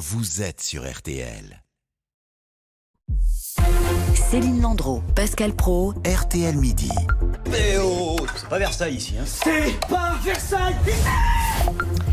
vous êtes sur RTL. Céline Landreau, Pascal Pro, RTL Midi. Oh, c'est pas Versailles ici. Hein. C'est pas Versailles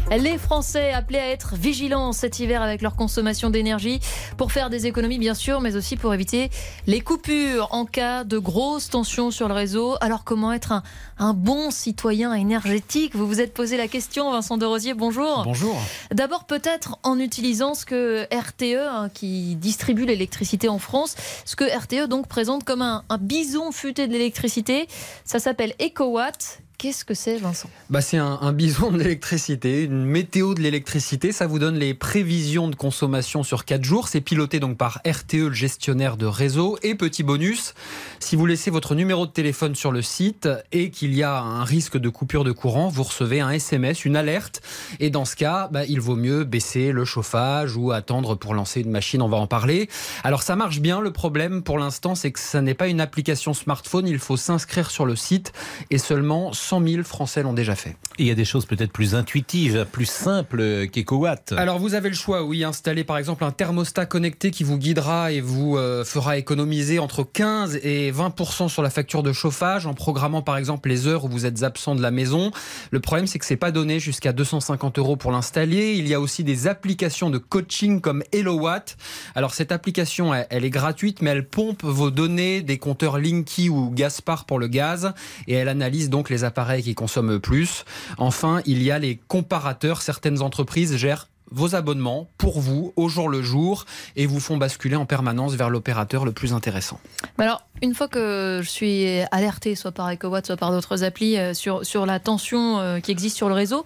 Les Français appelés à être vigilants cet hiver avec leur consommation d'énergie pour faire des économies bien sûr, mais aussi pour éviter les coupures en cas de grosses tensions sur le réseau. Alors comment être un, un bon citoyen énergétique? Vous vous êtes posé la question, Vincent de Rosier, bonjour. Bonjour. D'abord peut-être en utilisant ce que RTE, hein, qui distribue l'électricité en France, ce que RTE donc présente comme un, un bison futé de l'électricité. Ça s'appelle EcoWatt. Qu'est-ce que c'est, Vincent? Bah, C'est un, bison de l'électricité, une météo de l'électricité. Ça vous donne les prévisions de consommation sur 4 jours. C'est piloté donc par RTE, le gestionnaire de réseau. Et petit bonus, si vous laissez votre numéro de téléphone sur le site et qu'il y a un risque de coupure de courant, vous recevez un SMS, une alerte. Et dans ce cas, bah, il vaut mieux baisser le chauffage ou attendre pour lancer une machine. On va en parler. Alors ça marche bien. Le problème pour l'instant, c'est que ça n'est pas une application smartphone. Il faut s'inscrire sur le site et seulement 100 000 Français l'ont déjà fait. Et il y a des choses peut-être plus intuitives, plus simples qu'EcoWatt. Alors vous avez le choix, oui, installer par exemple un thermostat connecté qui vous guidera et vous euh, fera économiser entre 15 et 20% sur la facture de chauffage en programmant par exemple les heures où vous êtes absent de la maison. Le problème c'est que c'est pas donné jusqu'à 250 euros pour l'installer. Il y a aussi des applications de coaching comme HelloWatt. Alors cette application, elle, elle est gratuite, mais elle pompe vos données des compteurs Linky ou Gaspard pour le gaz et elle analyse donc les appareils qui consomment plus. Enfin, il y a les comparateurs. Certaines entreprises gèrent vos abonnements pour vous au jour le jour et vous font basculer en permanence vers l'opérateur le plus intéressant. Alors, une fois que je suis alerté, soit par EcoWatt, soit par d'autres applis, euh, sur, sur la tension euh, qui existe sur le réseau,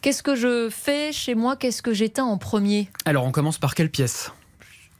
qu'est-ce que je fais chez moi? Qu'est-ce que j'éteins en premier? Alors, on commence par quelle pièce?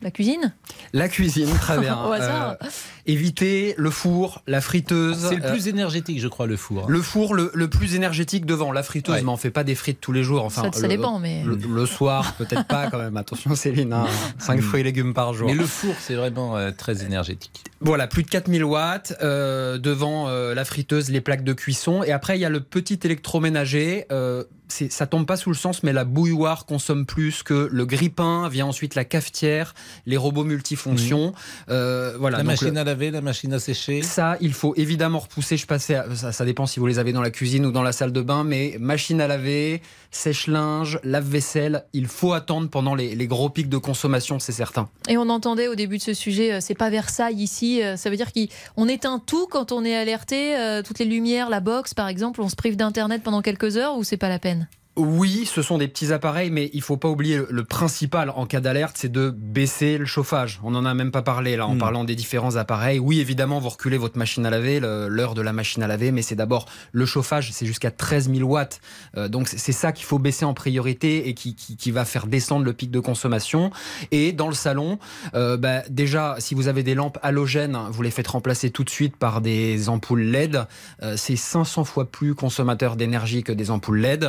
La cuisine La cuisine, très bien. Au hasard. Euh, éviter le four, la friteuse. C'est le plus euh, énergétique, je crois, le four. Le four, le, le plus énergétique devant. La friteuse, Ouais. mais on fait pas des frites tous les jours. Enfin, ça, ça le, dépend, mais. le, le soir, peut-être pas quand même. Attention, Céline, hein. 5 fruits et légumes par jour. Mais le four, c'est vraiment euh, très énergétique. Voilà, plus de 4000 watts euh, devant euh, la friteuse, les plaques de cuisson. Et après, il y a le petit électroménager. Euh, c'est- ça tombe pas sous le sens, mais la bouilloire consomme plus que le grille-pain. Vient ensuite la cafetière, les robots multifonctions. Euh, voilà. la donc machine le- à laver, la machine à sécher. Ça, il faut évidemment repousser. Je passais, à- ça, ça dépend si vous les avez dans la cuisine ou dans la salle de bain, mais machine à laver, sèche-linge, lave-vaisselle, il faut attendre pendant les, les gros pics de consommation, c'est certain. Et on entendait au début de ce sujet, c'est pas Versailles ici. Euh, Ça veut dire qu'on éteint tout quand on est alerté, euh, toutes les lumières, la box par exemple, on se prive d'internet pendant quelques heures ou c'est pas la peine? Oui, ce sont des petits appareils, mais il faut pas oublier le, principal en cas d'alerte, c'est de baisser le chauffage. On n'en a même pas parlé là en Mm. parlant des différents appareils. Oui, évidemment, vous reculez votre machine à laver, l'heure de la machine à laver, mais c'est d'abord le chauffage, c'est jusqu'à 13 000 watts. Euh, donc c'est c'est ça qu'il faut baisser en priorité et qui, qui, qui va faire descendre le pic de consommation. Et dans le salon, euh, bah, déjà, si vous avez des lampes halogènes, vous les faites remplacer tout de suite par des ampoules LED. Euh, c'est 500 fois plus consommateur d'énergie que des ampoules LED.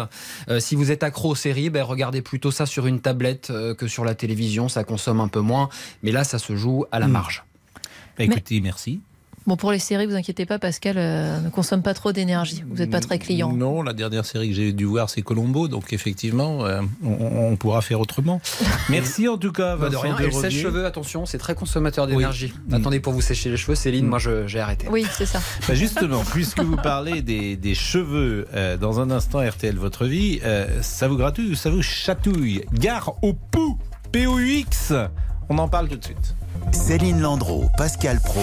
Euh, si vous êtes accro aux séries, ben, regardez plutôt ça sur une tablette euh, que sur la télévision. Ça consomme un peu moins. Mais là, ça se joue à la Mm. marge. Bah, écoutez, merci. Bon, pour les séries, vous inquiétez pas, Pascal euh, ne consomme pas trop d'énergie. Vous n'êtes pas très client. Non, la dernière série que j'ai dû voir, c'est Colombo. Donc, effectivement, euh, on, on pourra faire autrement. Merci en tout cas, de Vincent rien. Et le Desrosiers. sèche-cheveux, attention, c'est très consommateur d'énergie. Mm. Attendez pour vous sécher les cheveux, Céline, Mm. moi je- j'ai arrêté. Oui, c'est ça. Bah, justement, puisque vous parlez des, des cheveux euh, dans un instant RTL Votre Vie, euh, ça vous gratouille ou ça vous chatouille? Gare au pou P-O-U-X On en parle tout de suite. Céline Landreau, Pascal Pro.